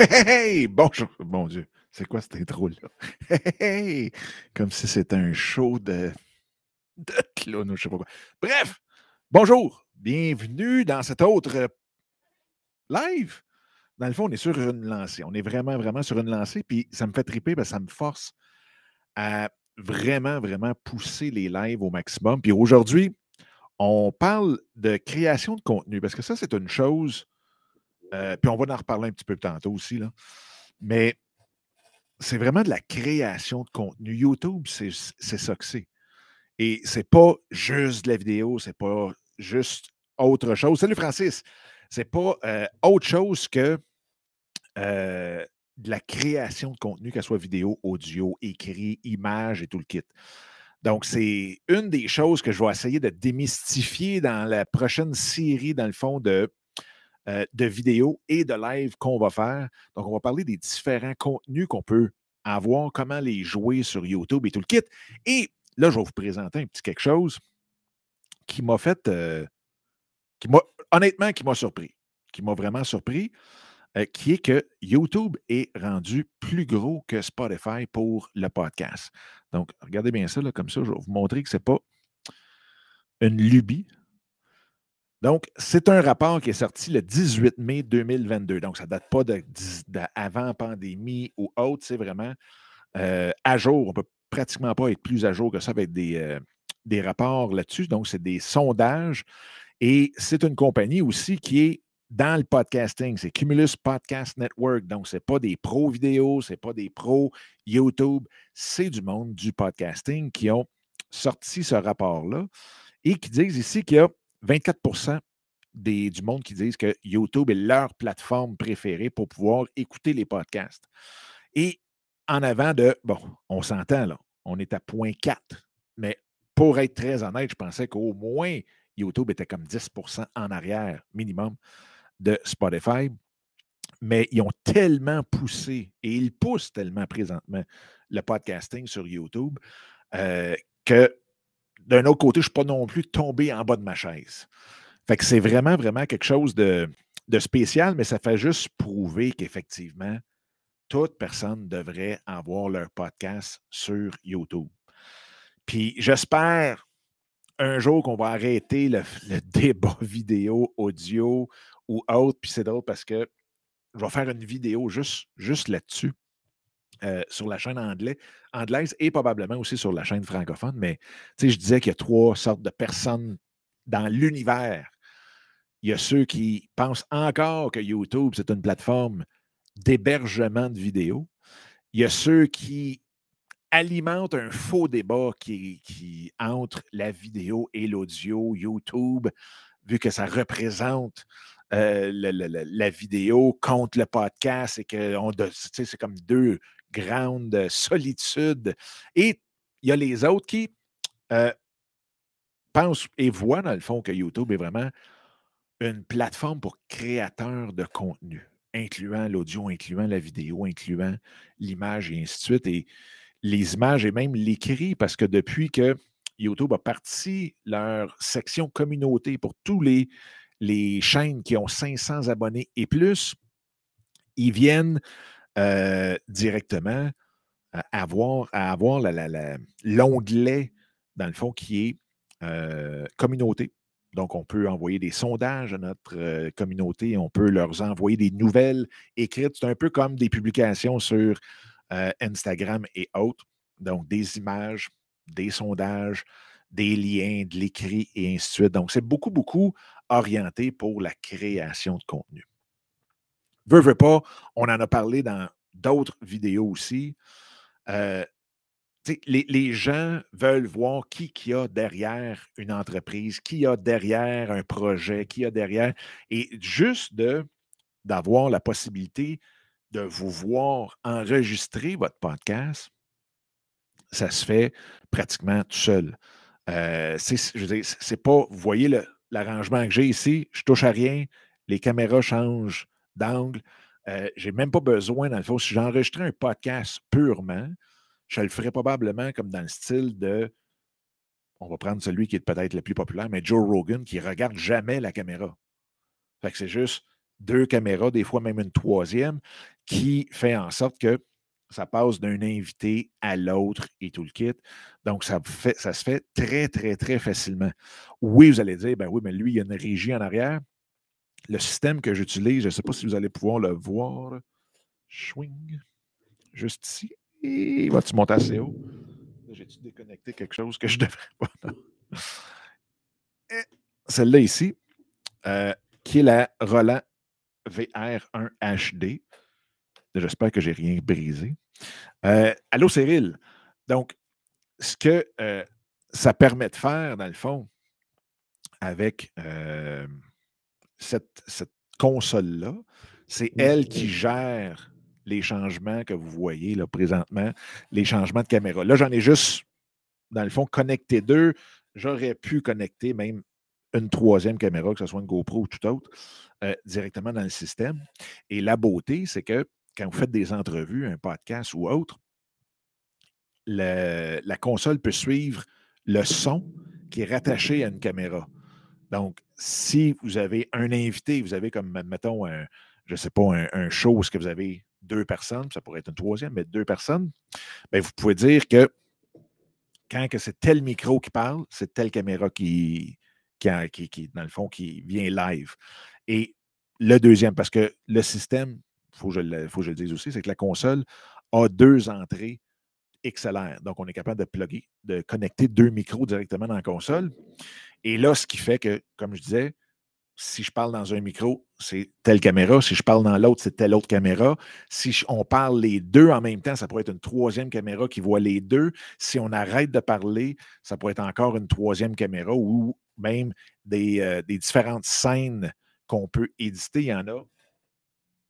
Hey, bonjour, mon Dieu, c'est quoi cette intro-là? Hey, comme si c'était un show de, de clown ou je sais pas quoi. Bref, bonjour, bienvenue dans cet autre euh, live. Dans le fond, on est sur une lancée. On est vraiment, vraiment sur une lancée. Puis ça me fait triper ça me force à vraiment, vraiment pousser les lives au maximum. Puis aujourd'hui, on parle de création de contenu parce que ça, c'est une chose euh, puis on va en reparler un petit peu tantôt aussi. Là. Mais c'est vraiment de la création de contenu. YouTube, c'est ça que c'est. Et c'est pas juste de la vidéo, c'est pas juste autre chose. Salut Francis! C'est pas euh, autre chose que euh, de la création de contenu, qu'elle soit vidéo, audio, écrit, image et tout le kit. Donc, c'est une des choses que je vais essayer de démystifier dans la prochaine série, dans le fond, de euh, de vidéos et de live qu'on va faire. Donc, on va parler des différents contenus qu'on peut avoir, comment les jouer sur YouTube et tout le kit. Et là, je vais vous présenter un petit quelque chose qui m'a fait, euh, qui m'a, honnêtement, qui m'a surpris, qui m'a vraiment surpris, euh, qui est que YouTube est rendu plus gros que Spotify pour le podcast. Donc, regardez bien ça, comme ça, je vais vous montrer que ce n'est pas une lubie. Donc, c'est un rapport qui est sorti le 18 mai 2022. Donc, ça ne date pas d'avant pandémie ou autre. C'est vraiment euh, à jour. On ne peut pratiquement pas être plus à jour que ça avec des, euh, des rapports là-dessus. Donc, c'est des sondages. Et c'est une compagnie aussi qui est dans le podcasting. C'est Cumulus Podcast Network. Donc, ce n'est pas des pros vidéo, ce n'est pas des pros YouTube. C'est du monde du podcasting qui ont sorti ce rapport-là et qui disent ici qu'il y a 24 des, du monde qui disent que YouTube est leur plateforme préférée pour pouvoir écouter les podcasts. Et en avant de, bon, on s'entend là, on est à 0.4, mais pour être très honnête, je pensais qu'au moins YouTube était comme 10% en arrière minimum de Spotify. Mais ils ont tellement poussé et ils poussent tellement présentement le podcasting sur YouTube euh, que d'un autre côté, je ne suis pas non plus tombé en bas de ma chaise. Fait que c'est vraiment, vraiment quelque chose de, spécial, mais ça fait juste prouver qu'effectivement, toute personne devrait avoir leur podcast sur YouTube. Puis j'espère un jour qu'on va arrêter le, débat vidéo, audio ou autre. Puis c'est drôle parce que je vais faire une vidéo juste, juste là-dessus. Euh, sur la chaîne anglais, anglaise et probablement aussi sur la chaîne francophone. Mais je disais qu'il y a trois sortes de personnes dans l'univers. Il y a ceux qui pensent encore que YouTube, c'est une plateforme d'hébergement de vidéos. Il y a ceux qui alimentent un faux débat qui, qui entre la vidéo et l'audio, YouTube, vu que ça représente euh, la, vidéo contre le podcast et que c'est comme deux grande solitude. Et il y a les autres qui euh, pensent et voient, dans le fond, que YouTube est vraiment une plateforme pour créateurs de contenu, incluant l'audio, incluant la vidéo, incluant l'image et ainsi de suite. Et les images et même l'écrit, parce que depuis que YouTube a parti leur section communauté pour tous les, les chaînes qui ont 500 abonnés et plus, ils viennent euh, directement à avoir, à avoir l'onglet, dans le fond, qui est euh, communauté. Donc, on peut envoyer des sondages à notre euh, communauté, on peut leur envoyer des nouvelles écrites. C'est un peu comme des publications sur Instagram et autres. Donc, des images, des sondages, des liens, de l'écrit et ainsi de suite. Donc, c'est beaucoup, beaucoup orienté pour la création de contenu. Veux, veux pas, on en a parlé dans d'autres vidéos aussi. Euh, les, gens veulent voir qui, qui a derrière une entreprise, qui a derrière un projet, qui a derrière. Et juste d'avoir la possibilité de vous voir enregistrer votre podcast, ça se fait pratiquement tout seul. Euh, c'est, pas, vous voyez l'arrangement que j'ai ici, je touche à rien, les caméras changent d'angle. Euh, je n'ai même pas besoin, dans le fond, si j'enregistrais un podcast purement, je le ferais probablement comme dans le style de, on va prendre celui qui est peut-être le plus populaire, mais Joe Rogan, qui ne regarde jamais la caméra. Fait que c'est juste deux caméras, des fois même une troisième, qui fait en sorte que ça passe d'un invité à l'autre et tout le kit. Donc, ça, ça se fait très, très, très facilement. Oui, vous allez dire, ben oui, mais lui, il y a une régie en arrière. Le système que j'utilise, je ne sais pas si vous allez pouvoir le voir. Swing. Juste ici. Et va-tu monter assez haut? J'ai-tu déconnecté quelque chose que je devrais pas? Celle-là ici, euh, qui est la Roland VR1 HD. J'espère que je n'ai rien brisé. Euh, allô, Cyril. Donc, ce que euh, ça permet de faire, dans le fond, avec euh, cette, console-là, c'est elle qui gère les changements que vous voyez là, présentement, les changements de caméra. Là, j'en ai juste, dans le fond, connecté deux. J'aurais pu connecter même une troisième caméra, que ce soit une GoPro ou tout autre, directement dans le système. Et la beauté, c'est que quand vous faites des entrevues, un podcast ou autre, la console peut suivre le son qui est rattaché à une caméra. Donc, si vous avez un invité, vous avez comme, mettons, un, je ne sais pas, un, show où que vous avez deux personnes, ça pourrait être une troisième, mais deux personnes, bien, vous pouvez dire que quand que c'est tel micro qui parle, c'est telle caméra qui, qui, qui, dans le fond, qui vient live. Et le deuxième, parce que le système, il faut, faut, que je le dise aussi, c'est que la console a deux entrées XLR. Donc, on est capable de plugger, de connecter deux micros directement dans la console. Et là, ce qui fait que, comme je disais, si je parle dans un micro, c'est telle caméra. Si je parle dans l'autre, c'est telle autre caméra. Si on parle les deux en même temps, ça pourrait être une troisième caméra qui voit les deux. Si on arrête de parler, ça pourrait être encore une troisième caméra ou même des, euh, des différentes scènes qu'on peut éditer. Il y en a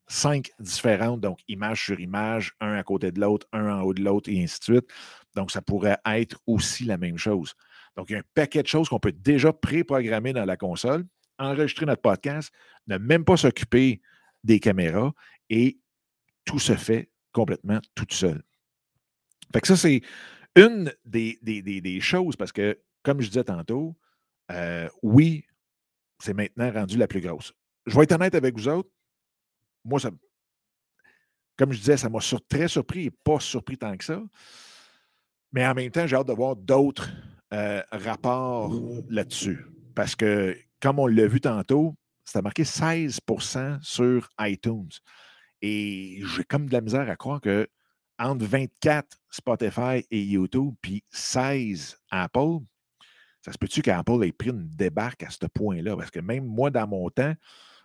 cinq différentes, donc image sur image, un à côté de l'autre, un en haut de l'autre, et ainsi de suite. Donc, ça pourrait être aussi la même chose. Donc, il y a un paquet de choses qu'on peut déjà préprogrammer dans la console, enregistrer notre podcast, ne même pas s'occuper des caméras et tout se fait complètement tout seul. Fait que ça, c'est une des, des, choses parce que, comme je disais tantôt, euh, oui, c'est maintenant rendu la plus grosse. Je vais être honnête avec vous autres, moi, ça, comme je disais, ça m'a très surpris et pas surpris tant que ça. Mais en même temps, j'ai hâte de voir d'autres euh, rapports là-dessus. Parce que, comme on l'a vu tantôt, c'était marqué 16% sur iTunes. Et j'ai comme de la misère à croire que entre 24 Spotify et YouTube, puis 16 Apple, ça se peut-tu qu'Apple ait pris une débarque à ce point-là? Parce que même moi, dans mon temps,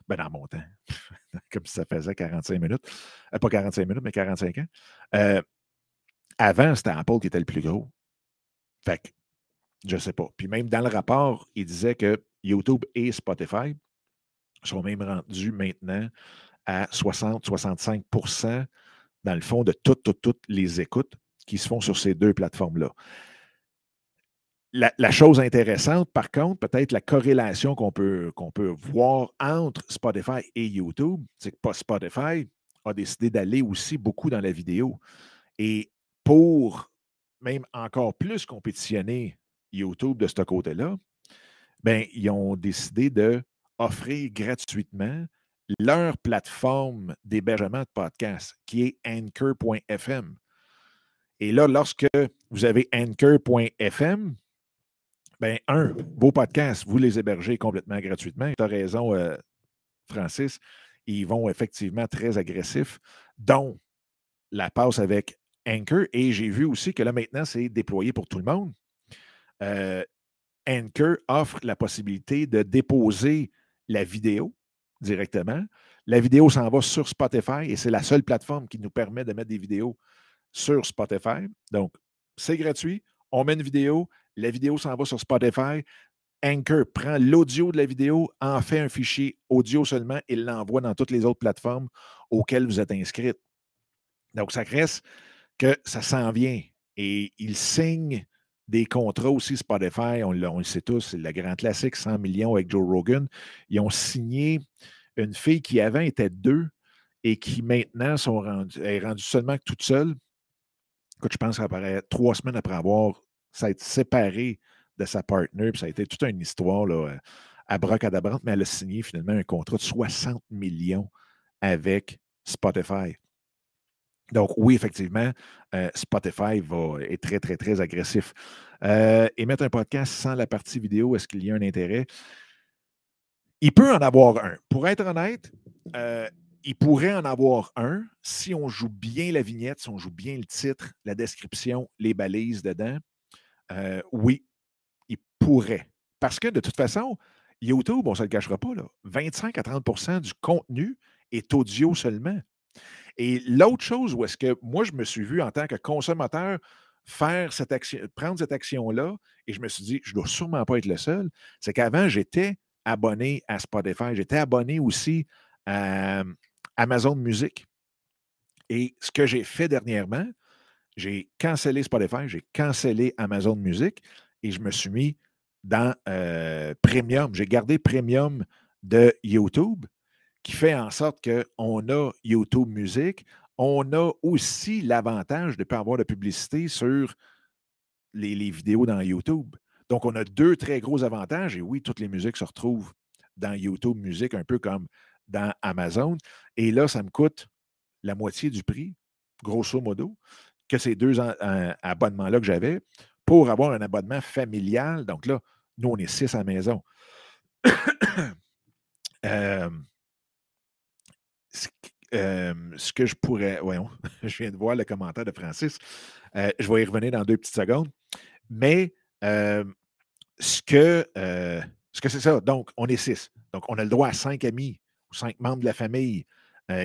ben dans mon temps, comme si ça faisait 45 minutes. Euh, pas 45 minutes, mais 45 ans. Euh, avant, c'était Apple qui était le plus gros. Fait que, je ne sais pas. Puis même dans le rapport, il disait que YouTube et Spotify sont même rendus maintenant à 60-65% dans le fond de toutes, toutes, toutes les écoutes qui se font sur ces deux plateformes-là. La, chose intéressante, par contre, peut-être la corrélation qu'on peut, qu'on peut voir entre Spotify et YouTube, c'est que Spotify a décidé d'aller aussi beaucoup dans la vidéo. Et pour même encore plus compétitionner YouTube de ce côté-là, ben, ils ont décidé d'offrir gratuitement leur plateforme d'hébergement de podcast, qui est anchor.fm. Et là, lorsque vous avez anchor.fm, ben, un, vos podcasts, vous les hébergez complètement gratuitement. Tu as raison, euh, Francis. Ils vont effectivement très agressifs, dont la passe avec Anchor. Et j'ai vu aussi que là, maintenant, c'est déployé pour tout le monde. Euh, Anchor offre la possibilité de déposer la vidéo directement. La vidéo s'en va sur Spotify et c'est la seule plateforme qui nous permet de mettre des vidéos sur Spotify. Donc, c'est gratuit. On met une vidéo, la vidéo s'en va sur Spotify. Anchor prend l'audio de la vidéo, en fait un fichier audio seulement et l'envoie dans toutes les autres plateformes auxquelles vous êtes inscrit. Donc, ça reste que ça s'en vient. Et il signe des contrats aussi, Spotify, on, le sait tous, c'est le grand classique, 100 millions avec Joe Rogan. Ils ont signé une fille qui avant était deux et qui maintenant sont rendues, est rendue seulement toute seule. Je pense qu'après trois semaines après avoir ça séparé de sa puis ça a été toute une histoire là, à Brocadabrante, mais elle a signé finalement un contrat de 60 millions avec Spotify. Donc, oui, effectivement, euh, Spotify va, est très, très, très agressif. Euh, émettre un podcast sans la partie vidéo, est-ce qu'il y a un intérêt? Il peut en avoir un. Pour être honnête, euh, il pourrait en avoir un si on joue bien la vignette, si on joue bien le titre, la description, les balises dedans. oui, il pourrait. Parce que de toute façon, YouTube, on ne se le cachera pas, là, 25 à 30% du contenu est audio seulement. Et l'autre chose où est-ce que moi, je me suis vu en tant que consommateur faire cette action, prendre cette action-là, et je me suis dit, je ne dois sûrement pas être le seul, c'est qu'avant, j'étais abonné à Spotify, j'étais abonné aussi à Amazon Music. Et ce que j'ai fait dernièrement, j'ai cancellé Spotify, j'ai cancellé Amazon Music et je me suis mis dans Premium. J'ai gardé Premium de YouTube qui fait en sorte qu'on a YouTube Music. On a aussi l'avantage de ne pas avoir de publicité sur les, vidéos dans YouTube. Donc, on a deux très gros avantages. Et oui, toutes les musiques se retrouvent dans YouTube Music, un peu comme dans Amazon. Et là, ça me coûte la moitié du prix, grosso modo, que ces deux abonnements-là que j'avais pour avoir un abonnement familial. Donc là, nous, on est six à la maison. Euh, ce que je pourrais. Voyons, je viens de voir le commentaire de Francis. Euh, je vais y revenir dans deux petites secondes. Mais ce que ce que c'est ça, donc on est six. Donc, on a le droit à cinq amis ou cinq membres de la famille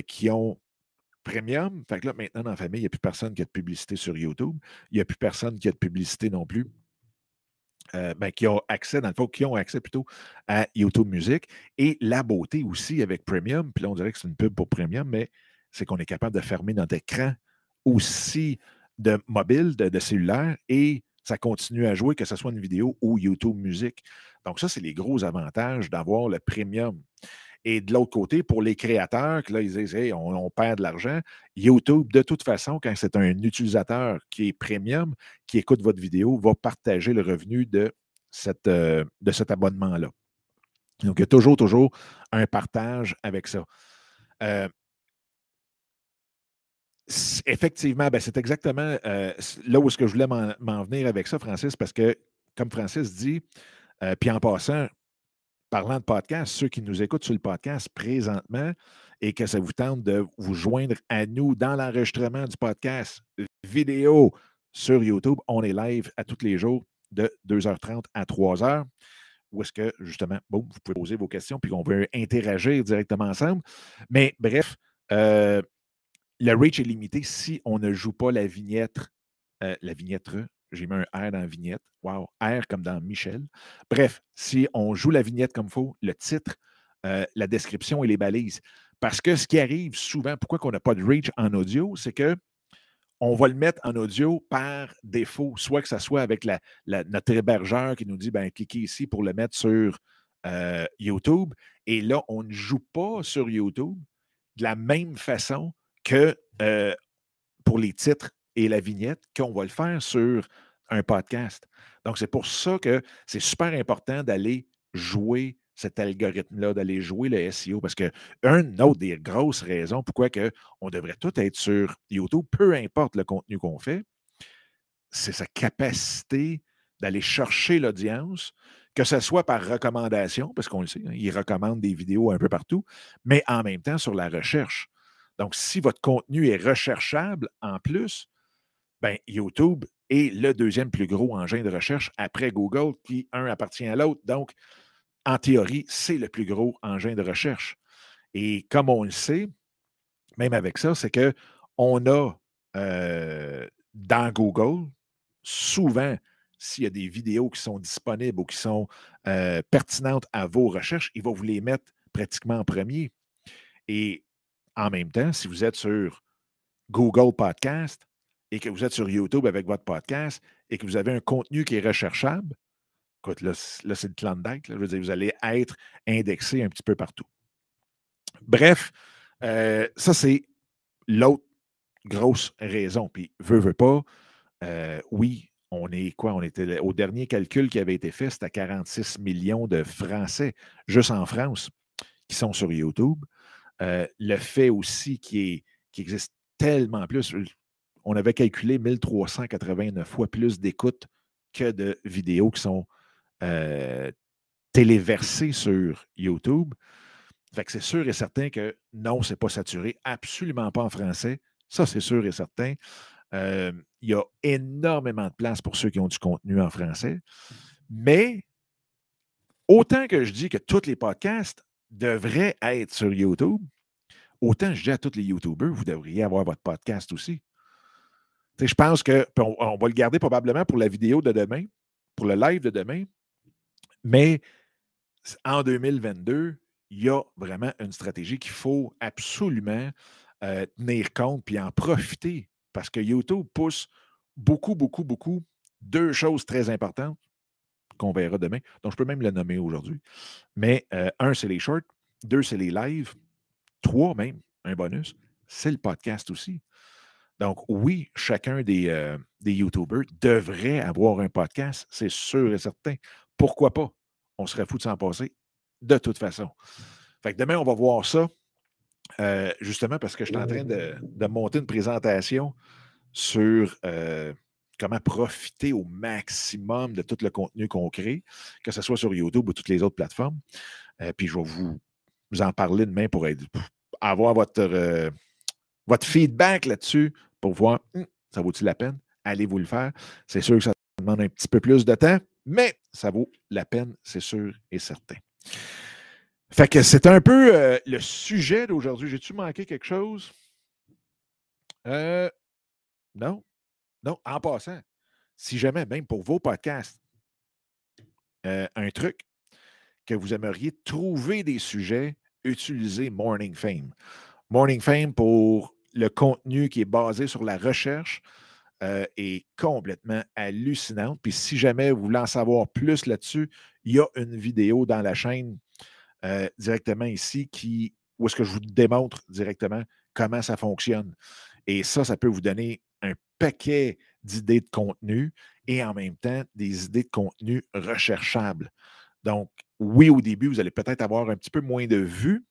qui ont premium. Fait que là, maintenant, dans la famille, il n'y a plus personne qui a de publicité sur YouTube. Il n'y a plus personne qui a de publicité non plus. Ben, qui ont accès, dans le fond, qui ont accès plutôt à YouTube Music. Et la beauté aussi avec Premium, puis là, on dirait que c'est une pub pour Premium, mais c'est qu'on est capable de fermer notre écran aussi de mobile, de, cellulaire, et ça continue à jouer, que ce soit une vidéo ou YouTube Music. Donc, ça, c'est les gros avantages d'avoir le Premium. Et de l'autre côté, pour les créateurs, que là, ils disent on, perd de l'argent, YouTube, de toute façon, quand c'est un utilisateur qui est premium, qui écoute votre vidéo, va partager le revenu de, cette, euh, de cet abonnement-là. Donc, il y a toujours, toujours un partage avec ça. Euh, effectivement, ben, c'est exactement euh, là où est-ce que je voulais m'en venir avec ça, Francis, parce que, comme Francis dit, puis en passant, parlant de podcast, ceux qui nous écoutent sur le podcast présentement et que ça vous tente de vous joindre à nous dans l'enregistrement du podcast vidéo sur YouTube, on est live à tous les jours de 2h30 à 3h. Où est-ce que, justement, bon, vous pouvez poser vos questions puis on peut interagir directement ensemble. Mais bref, euh, le reach est limité si on ne joue pas la vignette, euh, la vignette j'ai mis un R dans la vignette. Wow, R comme dans Michel. Bref, si on joue la vignette comme il faut, le titre, euh, la description et les balises. Parce que ce qui arrive souvent, pourquoi on n'a pas de reach en audio, c'est que on va le mettre en audio par défaut, soit que ce soit avec notre hébergeur qui nous dit ben, cliquez ici pour le mettre sur euh, YouTube. Et là, on ne joue pas sur YouTube de la même façon que euh, pour les titres et la vignette qu'on va le faire sur un podcast. Donc, c'est pour ça que c'est super important d'aller jouer cet algorithme-là, d'aller jouer le SEO, parce que une autre des grosses raisons pourquoi que on devrait tout être sur YouTube, peu importe le contenu qu'on fait, c'est sa capacité d'aller chercher l'audience, que ce soit par recommandation, parce qu'on le sait, hein, il recommande des vidéos un peu partout, mais en même temps sur la recherche. Donc, si votre contenu est recherchable en plus, ben, YouTube est le deuxième plus gros engin de recherche après Google, qui un appartient à l'autre. Donc, en théorie, c'est le plus gros engin de recherche. Et comme on le sait, même avec ça, c'est qu'on a euh, dans Google, souvent, s'il y a des vidéos qui sont disponibles ou qui sont euh, pertinentes à vos recherches, il va vous les mettre pratiquement en premier. Et en même temps, si vous êtes sur Google Podcast, et que vous êtes sur YouTube avec votre podcast et que vous avez un contenu qui est recherchable, écoute, là, c'est le Klondike. je veux dire, vous allez être indexé un petit peu partout. Bref, euh, ça, c'est l'autre grosse raison. Puis, veut, veut pas, euh, oui, on est quoi? On était au dernier calcul qui avait été fait, c'était 46 millions de Français, juste en France, qui sont sur YouTube. Euh, le fait aussi qu'il existe tellement plus, on avait calculé 1389 fois plus d'écoutes que de vidéos qui sont euh, téléversées sur YouTube. C'est sûr et certain que non, ce n'est pas saturé, absolument pas en français. Ça, c'est sûr et certain. Euh, il y a énormément de place pour ceux qui ont du contenu en français. Mais autant que je dis que tous les podcasts devraient être sur YouTube, autant je dis à tous les YouTubers, vous devriez avoir votre podcast aussi. Je pense que on, va le garder probablement pour la vidéo de demain, pour le live de demain. Mais en 2022, il y a vraiment une stratégie qu'il faut absolument euh, tenir compte puis en profiter parce que YouTube pousse beaucoup, beaucoup, beaucoup deux choses très importantes qu'on verra demain. Donc, je peux même le nommer aujourd'hui. Mais euh, un, c'est les shorts. Deux, c'est les lives. Trois, même, un bonus, c'est le podcast aussi. Donc, oui, chacun des, euh, des YouTubers devrait avoir un podcast, c'est sûr et certain. Pourquoi pas? On serait fou de s'en passer de toute façon. Fait que demain, on va voir ça. Euh, justement parce que je suis en train de, monter une présentation sur euh, comment profiter au maximum de tout le contenu qu'on crée, que ce soit sur YouTube ou toutes les autres plateformes. Puis je vais vous, en parler demain pour, avoir votre, votre feedback là-dessus pour voir hum, ça vaut-il la peine? Allez vous le faire? C'est sûr que ça demande un petit peu plus de temps, mais ça vaut la peine, c'est sûr et certain. Fait que c'est un peu euh, le sujet d'aujourd'hui. J'ai-tu manqué quelque chose? Euh, non. Non, en passant, si jamais, même pour vos podcasts, euh, un truc que vous aimeriez trouver des sujets, utilisez Morning Fame. Morning Fame pour le contenu qui est basé sur la recherche est complètement hallucinant. Puis si jamais vous voulez en savoir plus là-dessus, il y a une vidéo dans la chaîne euh, directement ici qui, où est-ce que je vous démontre directement comment ça fonctionne. Et ça, ça peut vous donner un paquet d'idées de contenu et en même temps des idées de contenu recherchables. Donc, oui, au début, vous allez peut-être avoir un petit peu moins de vues,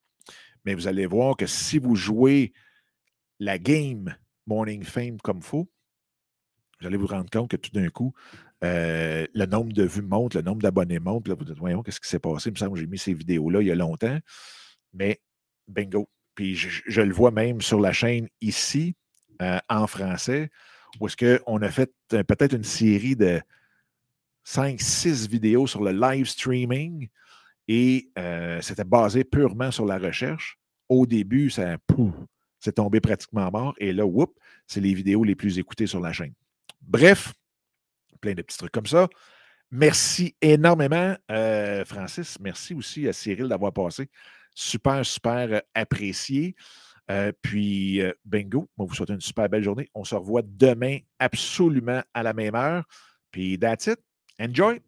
mais vous allez voir que si vous jouez la game Morning Fame comme faut, vous allez vous rendre compte que tout d'un coup, euh, le nombre de vues monte, le nombre d'abonnés monte. Puis là, vous dites, voyons, qu'est-ce qui s'est passé? Il me semble que j'ai mis ces vidéos-là il y a longtemps. Mais bingo. Puis je, le vois même sur la chaîne ici, euh, en français, où est-ce qu'on a fait euh, peut-être une série de 5-6 vidéos sur le live streaming et c'était basé purement sur la recherche. Au début, ça c'est tombé pratiquement mort. Et là, whoop, c'est les vidéos les plus écoutées sur la chaîne. Bref, plein de petits trucs comme ça. Merci énormément, euh, Francis. Merci aussi à Cyril d'avoir passé. Super, super euh, apprécié. Euh, puis, bingo, moi, vous souhaite une super belle journée. On se revoit demain absolument à la même heure. Puis, that's it. Enjoy!